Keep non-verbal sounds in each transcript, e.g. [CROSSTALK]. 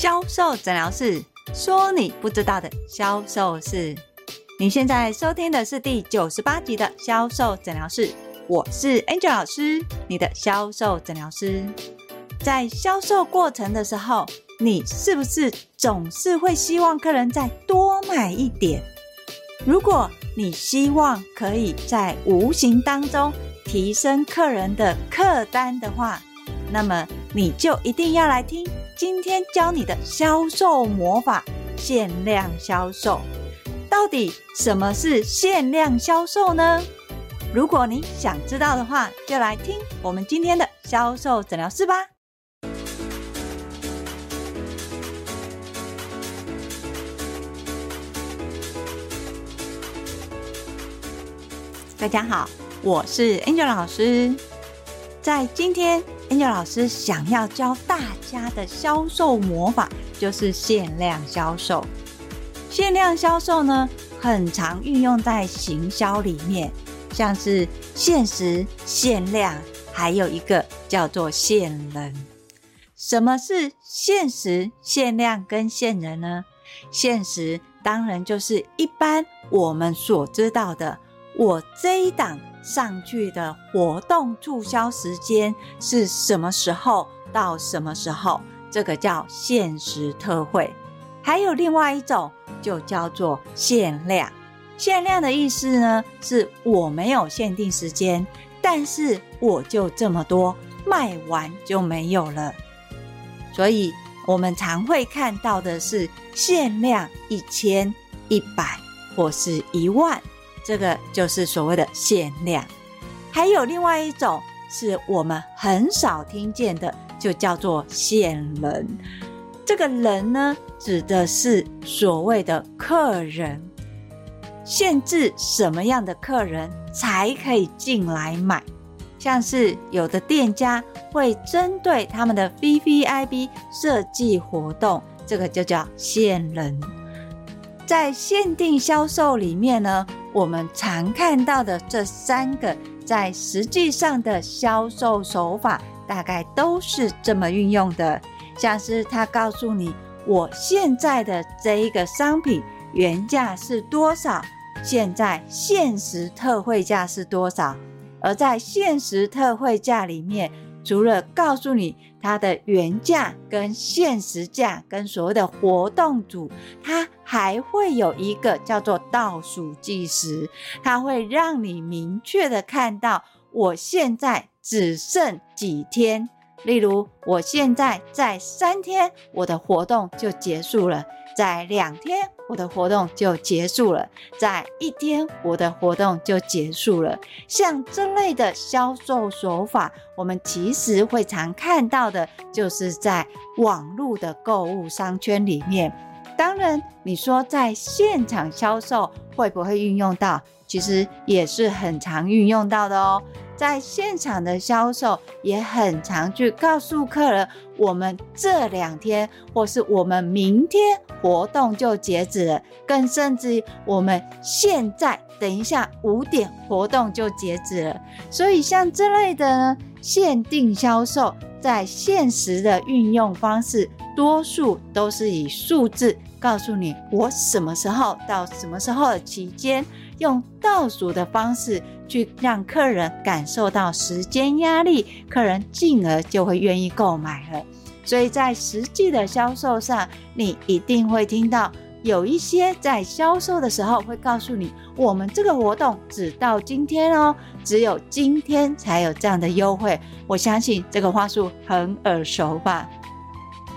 销售诊疗室说你不知道的销售事。你现在收听的是第九十八集的销售诊疗室，我是 Angel 老师，你的销售诊疗师。在销售过程的时候，你是不是总是会希望客人再多买一点？如果你希望可以在无形当中提升客人的客单的话，那么你就一定要来听今天教你的销售魔法——限量销售。到底什么是限量销售呢？如果你想知道的话，就来听我们今天的销售诊疗室吧。大家好，我是 Angel 老师。在今天，Angel 老师想要教大家的销售魔法，就是限量销售。限量销售呢，很常运用在行销里面，像是限时、限量，还有一个叫做限人。什么是限时、限量跟限人呢？限时当然就是一般我们所知道的，我这一档上去的活动促销时间是什么时候到什么时候，这个叫限时特惠。还有另外一种。就叫做限量，限量的意思呢，是我没有限定时间，但是我就这么多，卖完就没有了。所以我们常会看到的是限量一千、一百或是一万，这个就是所谓的限量。还有另外一种是我们很少听见的，就叫做限人。这个人呢，指的是所谓的客人，限制什么样的客人才可以进来买。像是有的店家会针对他们的 VVIP 设计活动，这个就叫限人。在限定销售里面呢，我们常看到的这三个，在实际上的销售手法，大概都是这么运用的。像是他告诉你，我现在的这一个商品原价是多少，现在限时特惠价是多少？而在限时特惠价里面，除了告诉你它的原价跟限时价跟所谓的活动组，它还会有一个叫做倒数计时，它会让你明确的看到我现在只剩几天。例如，我现在在三天，我的活动就结束了；在两天，我的活动就结束了；在一天，我的活动就结束了。像这类的销售手法，我们其实会常看到的，就是在网络的购物商圈里面。当然，你说在现场销售会不会运用到？其实也是很常运用到的哦。在现场的销售也很常去告诉客人，我们这两天或是我们明天活动就截止了，更甚至我们现在等一下五点活动就截止了。所以像这类的呢，限定销售，在现实的运用方式，多数都是以数字告诉你我什么时候到什么时候的期间。用倒数的方式去让客人感受到时间压力，客人进而就会愿意购买了。所以在实际的销售上，你一定会听到有一些在销售的时候会告诉你，我们这个活动只到今天哦，只有今天才有这样的优惠。我相信这个话术很耳熟吧？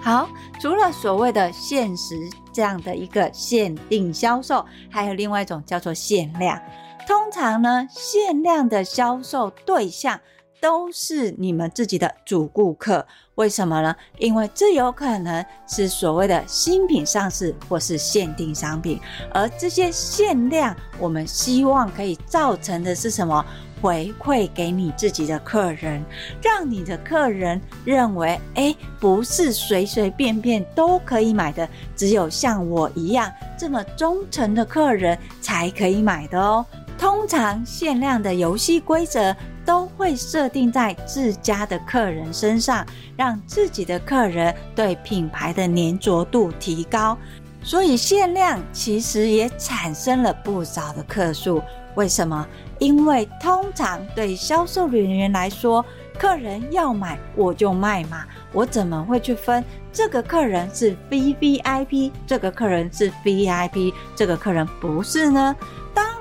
好，除了所谓的限时这样的一个限定销售，还有另外一种叫做限量。通常呢，限量的销售对象都是你们自己的主顾客。为什么呢？因为这有可能是所谓的新品上市或是限定商品，而这些限量，我们希望可以造成的是什么？回馈给你自己的客人，让你的客人认为，诶，不是随随便便都可以买的，只有像我一样这么忠诚的客人才可以买的哦。通常限量的游戏规则都会设定在自家的客人身上，让自己的客人对品牌的粘着度提高。所以限量其实也产生了不少的客数。为什么？因为通常对销售人员来说，客人要买我就卖嘛，我怎么会去分这个客人是 VVIP，这个客人是 VIP，这个客人不是呢？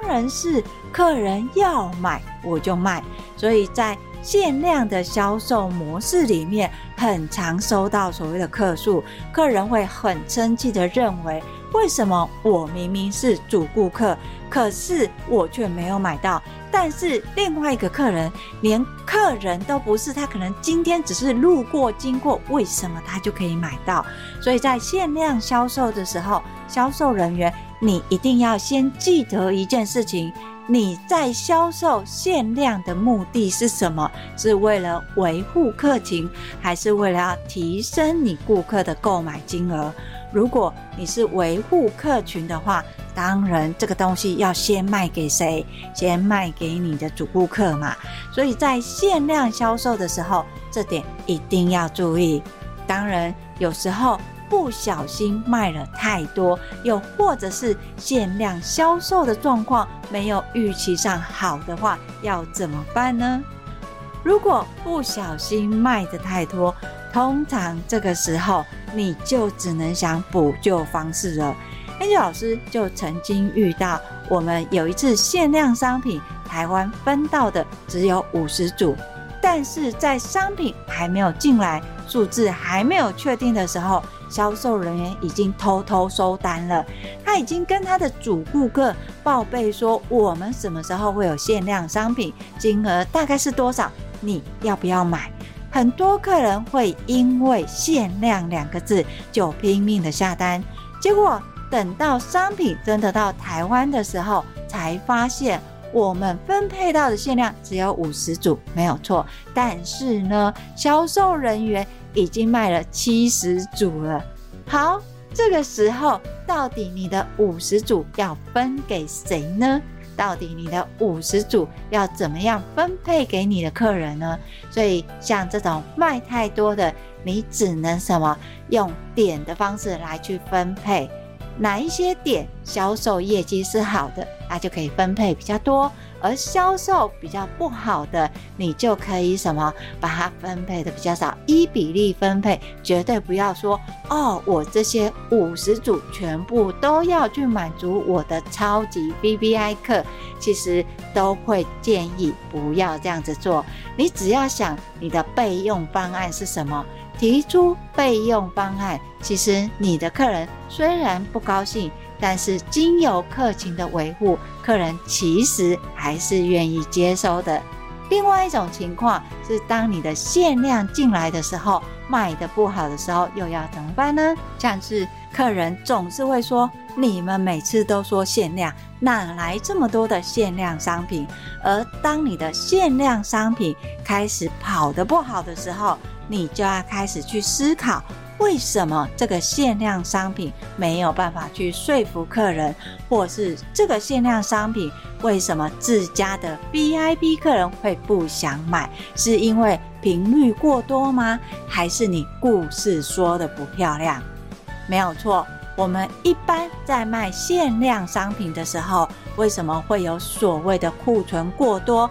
当然是客人要买我就卖。所以在限量的销售模式里面，很常收到所谓的客诉，客人会很生气的认为，为什么我明明是主顾客，可是我却没有买到？但是另外一个客人连客人都不是，他可能今天只是路过经过，为什么他就可以买到？所以在限量销售的时候，销售人员你一定要先记得一件事情。你在销售限量的目的是什么？是为了维护客情，还是为了要提升你顾客的购买金额？如果你是维护客群的话，当然这个东西要先卖给谁？先卖给你的主顾客嘛。所以在限量销售的时候，这点一定要注意。当然，有时候。不小心卖了太多，又或者是限量销售的状况没有预期上好的话，要怎么办呢？如果不小心卖的太多，通常这个时候你就只能想补救方式了。Angel 老师就曾经遇到，我们有一次限量商品，台湾分到的只有五十组，但是在商品还没有进来，数字还没有确定的时候。销售人员已经偷偷收单了，他已经跟他的主顾客报备说，我们什么时候会有限量商品，金额大概是多少，你要不要买？很多客人会因为限量两个字就拼命的下单，结果等到商品真的到台湾的时候，才发现我们分配到的限量只有五十组，没有错，但是呢，销售人员。已经卖了七十组了。好，这个时候到底你的五十组要分给谁呢？到底你的五十组要怎么样分配给你的客人呢？所以像这种卖太多的，你只能什么用点的方式来去分配，哪一些点销售业绩是好的，那就可以分配比较多。而销售比较不好的，你就可以什么把它分配的比较少，一比例分配，绝对不要说哦，我这些五十组全部都要去满足我的超级 [LAUGHS] VBI 课，其实都会建议不要这样子做。你只要想你的备用方案是什么，提出备用方案，其实你的客人虽然不高兴。但是经由客情的维护，客人其实还是愿意接收的。另外一种情况是，当你的限量进来的时候，卖得不好的时候，又要怎么办呢？像是客人总是会说：“你们每次都说限量，哪来这么多的限量商品？”而当你的限量商品开始跑得不好的时候，你就要开始去思考。为什么这个限量商品没有办法去说服客人，或是这个限量商品为什么自家的 VIP 客人会不想买？是因为频率过多吗？还是你故事说的不漂亮？没有错，我们一般在卖限量商品的时候，为什么会有所谓的库存过多？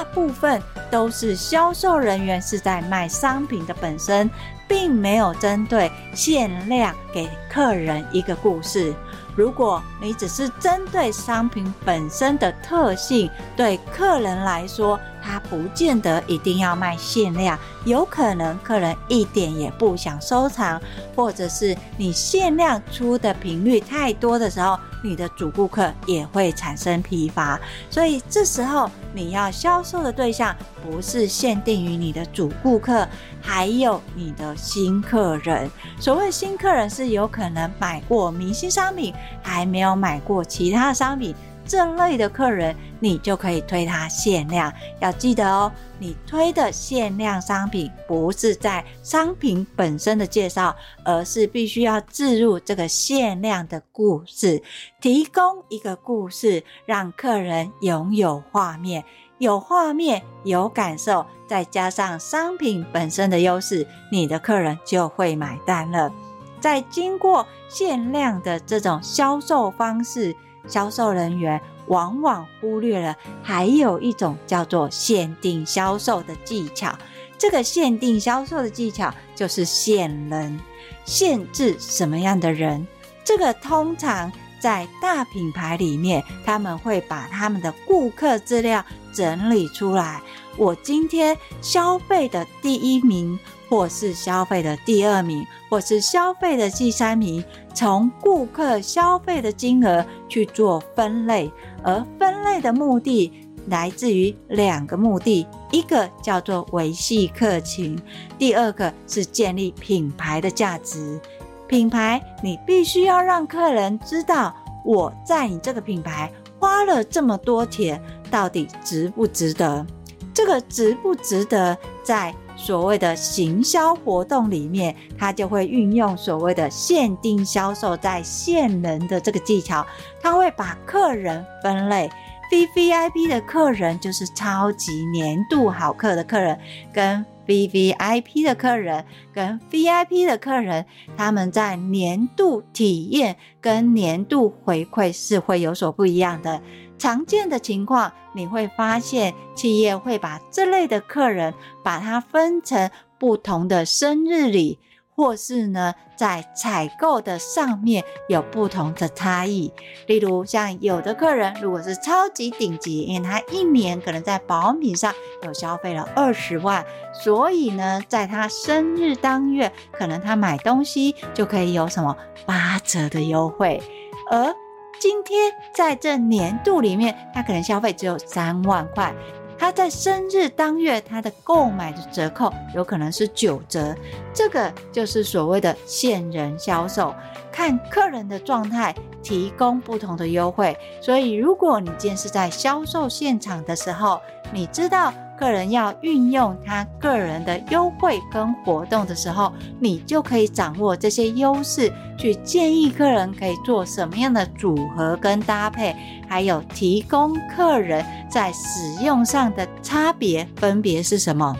大部分都是销售人员是在卖商品的本身。并没有针对限量给客人一个故事。如果你只是针对商品本身的特性，对客人来说，他不见得一定要卖限量，有可能客人一点也不想收藏，或者是你限量出的频率太多的时候，你的主顾客也会产生疲乏。所以这时候你要销售的对象不是限定于你的主顾客，还有你的新客人。所谓新客人是有可能买过明星商品，还没有买过其他商品。这类的客人，你就可以推他限量。要记得哦，你推的限量商品不是在商品本身的介绍，而是必须要置入这个限量的故事，提供一个故事，让客人拥有画面。有画面、有感受，再加上商品本身的优势，你的客人就会买单了。在经过限量的这种销售方式，销售人员往往忽略了还有一种叫做限定销售的技巧。这个限定销售的技巧就是限人，限制什么样的人？这个通常在大品牌里面，他们会把他们的顾客资料整理出来。我今天消费的第一名，或是消费的第二名，或是消费的第三名，从顾客消费的金额去做分类，而分类的目的来自于两个目的，一个叫做维系客情，第二个是建立品牌的价值。品牌，你必须要让客人知道，我在你这个品牌花了这么多钱，到底值不值得？这个值不值得，在所谓的行销活动里面，它就会运用所谓的限定销售，在线人的这个技巧，它会把客人分类。VVIP 的客人就是超级年度好客的客人，跟 VVIP 的客人跟 VIP 的客人，他们在年度体验跟年度回馈是会有所不一样的。常见的情况，你会发现企业会把这类的客人，把它分成不同的生日礼。或是呢，在采购的上面有不同的差异。例如，像有的客人如果是超级顶级，因为他一年可能在保品上有消费了二十万，所以呢，在他生日当月，可能他买东西就可以有什么八折的优惠。而今天在这年度里面，他可能消费只有三万块。他在生日当月，他的购买的折扣有可能是九折，这个就是所谓的限人销售，看客人的状态提供不同的优惠。所以，如果你今天是在销售现场的时候，你知道。客人要运用他个人的优惠跟活动的时候，你就可以掌握这些优势，去建议客人可以做什么样的组合跟搭配，还有提供客人在使用上的差别分别是什么。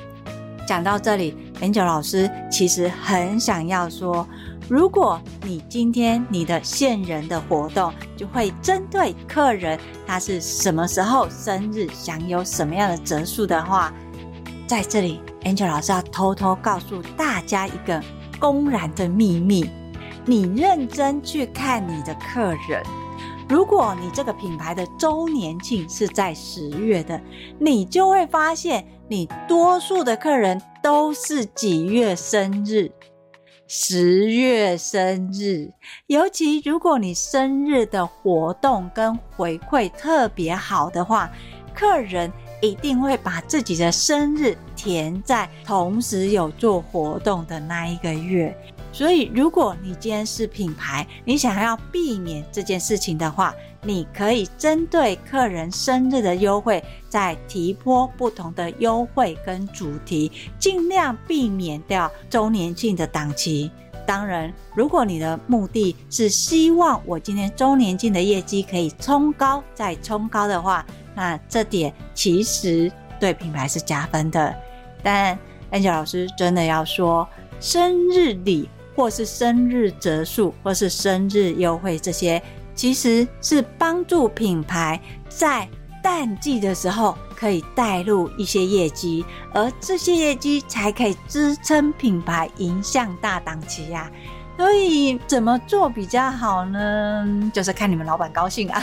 讲到这里，Angel 老师其实很想要说。如果你今天你的线人的活动就会针对客人他是什么时候生日，享有什么样的折数的话，在这里，Angel 老师要偷偷告诉大家一个公然的秘密：你认真去看你的客人，如果你这个品牌的周年庆是在十月的，你就会发现你多数的客人都是几月生日。十月生日，尤其如果你生日的活动跟回馈特别好的话，客人一定会把自己的生日填在同时有做活动的那一个月。所以，如果你今天是品牌，你想要避免这件事情的话，你可以针对客人生日的优惠，再提拨不同的优惠跟主题，尽量避免掉周年庆的档期。当然，如果你的目的是希望我今天周年庆的业绩可以冲高再冲高的话，那这点其实对品牌是加分的。但 Angel 老师真的要说，生日礼。或是生日折数，或是生日优惠，这些其实是帮助品牌在淡季的时候可以带入一些业绩，而这些业绩才可以支撑品牌迎向大档期呀。所以怎么做比较好呢？就是看你们老板高兴啊。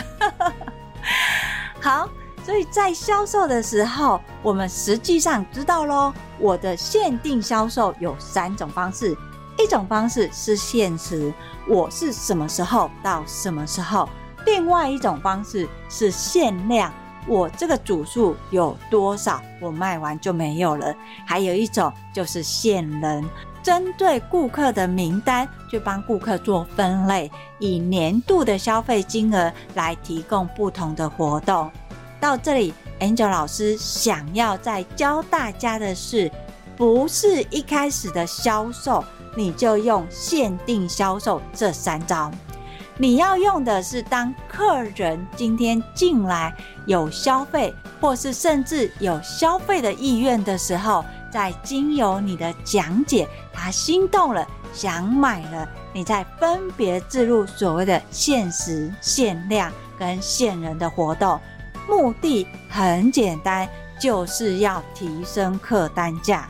[LAUGHS] 好，所以在销售的时候，我们实际上知道喽，我的限定销售有三种方式。一种方式是限时，我是什么时候到什么时候；另外一种方式是限量，我这个组数有多少，我卖完就没有了。还有一种就是限人，针对顾客的名单去帮顾客做分类，以年度的消费金额来提供不同的活动。到这里，Angel 老师想要再教大家的是，不是一开始的销售。你就用限定销售这三招，你要用的是当客人今天进来有消费，或是甚至有消费的意愿的时候，在经由你的讲解，他心动了，想买了，你再分别置入所谓的限时、限量跟限人的活动，目的很简单，就是要提升客单价。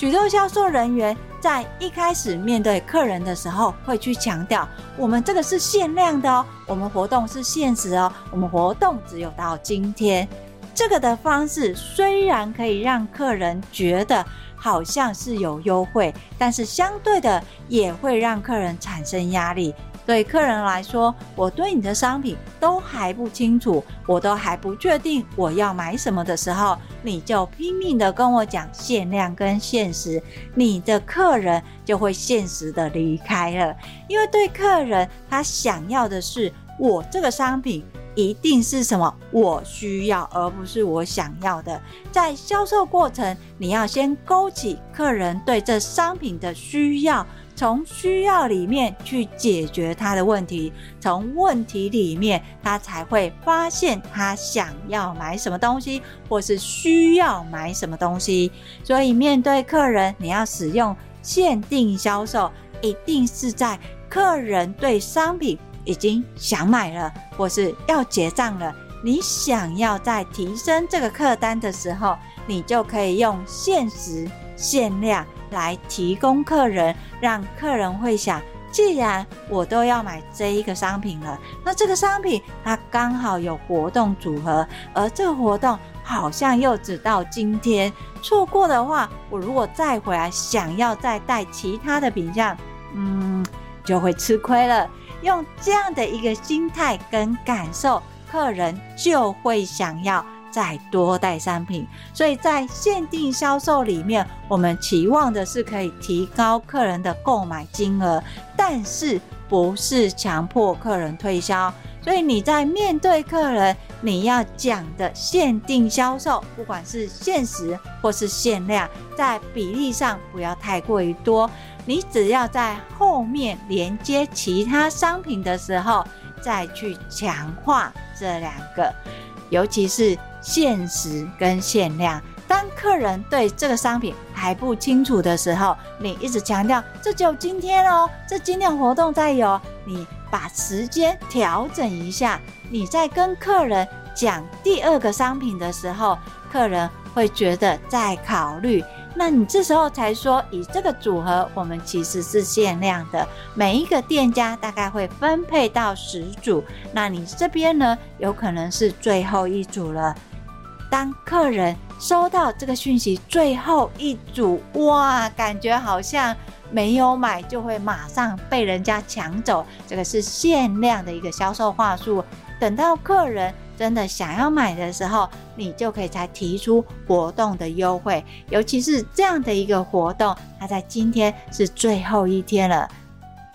许多销售人员在一开始面对客人的时候，会去强调：我们这个是限量的哦，我们活动是限时哦，我们活动只有到今天。这个的方式虽然可以让客人觉得好像是有优惠，但是相对的也会让客人产生压力。对客人来说，我对你的商品都还不清楚，我都还不确定我要买什么的时候，你就拼命的跟我讲限量跟限时，你的客人就会限时的离开了。因为对客人他想要的是我这个商品一定是什么我需要，而不是我想要的。在销售过程，你要先勾起客人对这商品的需要。从需要里面去解决他的问题，从问题里面他才会发现他想要买什么东西，或是需要买什么东西。所以面对客人，你要使用限定销售，一定是在客人对商品已经想买了，或是要结账了，你想要再提升这个客单的时候，你就可以用限时限量。来提供客人，让客人会想，既然我都要买这一个商品了，那这个商品它刚好有活动组合，而这个活动好像又只到今天，错过的话，我如果再回来想要再带其他的品项，嗯，就会吃亏了。用这样的一个心态跟感受，客人就会想要。再多带商品，所以在限定销售里面，我们期望的是可以提高客人的购买金额，但是不是强迫客人推销。所以你在面对客人，你要讲的限定销售，不管是限时或是限量，在比例上不要太过于多。你只要在后面连接其他商品的时候，再去强化这两个，尤其是。限时跟限量，当客人对这个商品还不清楚的时候，你一直强调这就今天哦，这今天活动再有，你把时间调整一下，你在跟客人讲第二个商品的时候，客人会觉得在考虑。那你这时候才说，以这个组合，我们其实是限量的，每一个店家大概会分配到十组，那你这边呢，有可能是最后一组了。当客人收到这个讯息，最后一组，哇，感觉好像没有买就会马上被人家抢走，这个是限量的一个销售话术。等到客人真的想要买的时候，你就可以才提出活动的优惠，尤其是这样的一个活动，它在今天是最后一天了，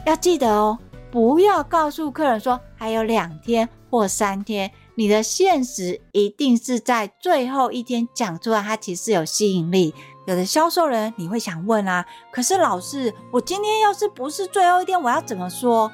要记得哦，不要告诉客人说还有两天或三天。你的现实一定是在最后一天讲出来，它其实有吸引力。有的销售人你会想问啊，可是老师，我今天要是不是最后一天，我要怎么说？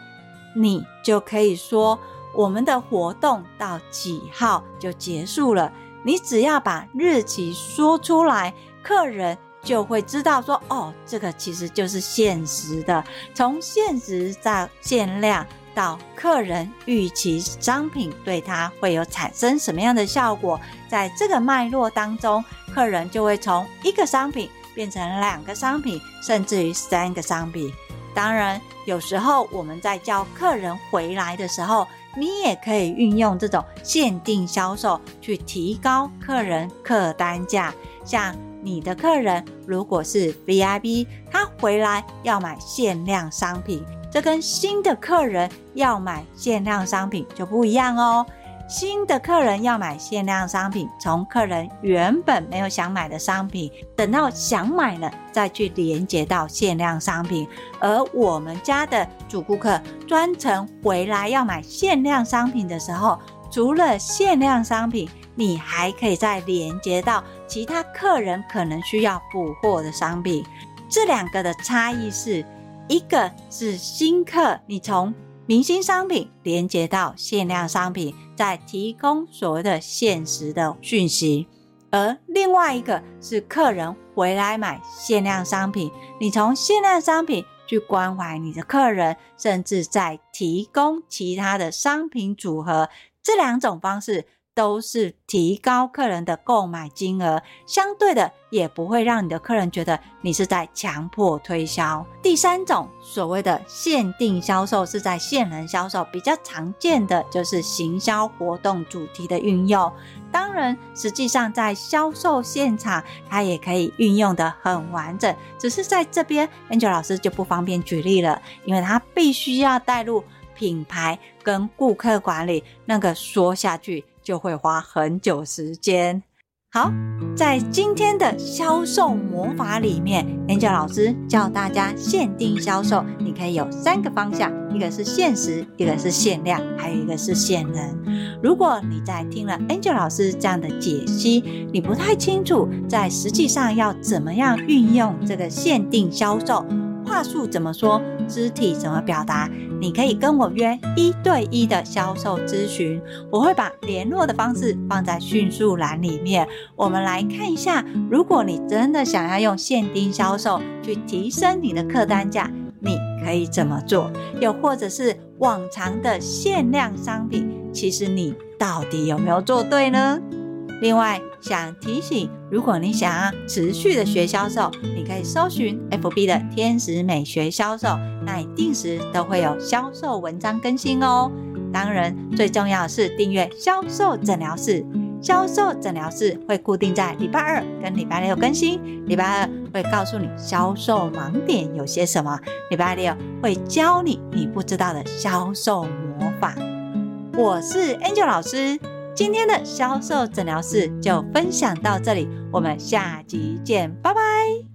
你就可以说我们的活动到几号就结束了。你只要把日期说出来，客人就会知道说，哦，这个其实就是限时的，从限时到限量。到客人预期商品对他会有产生什么样的效果，在这个脉络当中，客人就会从一个商品变成两个商品，甚至于三个商品。当然，有时候我们在叫客人回来的时候，你也可以运用这种限定销售去提高客人客单价。像你的客人如果是 VIP，他回来要买限量商品。这跟新的客人要买限量商品就不一样哦。新的客人要买限量商品，从客人原本没有想买的商品，等到想买了再去连接到限量商品。而我们家的主顾客专程回来要买限量商品的时候，除了限量商品，你还可以再连接到其他客人可能需要补货的商品。这两个的差异是。一个是新客，你从明星商品连接到限量商品，再提供所谓的限时的讯息。而另外一个是客人回来买限量商品，你从限量商品去关怀你的客人，甚至再提供其他的商品组合，这两种方式。都是提高客人的购买金额，相对的也不会让你的客人觉得你是在强迫推销。第三种所谓的限定销售是在限人销售，比较常见的就是行销活动主题的运用。当然，实际上在销售现场，它也可以运用的很完整，只是在这边 Angel 老师就不方便举例了，因为它必须要带入品牌跟顾客管理，那个说下去。就会花很久时间。好，在今天的销售魔法里面，Angel 老师教大家限定销售，你可以有三个方向：一个是限时，一个是限量，还有一个是限人。如果你在听了 Angel 老师这样的解析，你不太清楚在实际上要怎么样运用这个限定销售。话术怎么说？肢体怎么表达？你可以跟我约一对一的销售咨询，我会把联络的方式放在叙述栏里面。我们来看一下，如果你真的想要用限定销售去提升你的客单价，你可以怎么做？又或者是往常的限量商品，其实你到底有没有做对呢？另外，想提醒，如果你想要持续的学销售，你可以搜寻 FB 的天使美学销售，那你定时都会有销售文章更新哦。当然，最重要的是订阅销售诊疗室，销售诊疗室会固定在礼拜二跟礼拜六更新。礼拜二会告诉你销售盲点有些什么，礼拜六会教你你不知道的销售魔法。我是 Angel 老师。今天的销售诊疗室就分享到这里，我们下集见，拜拜。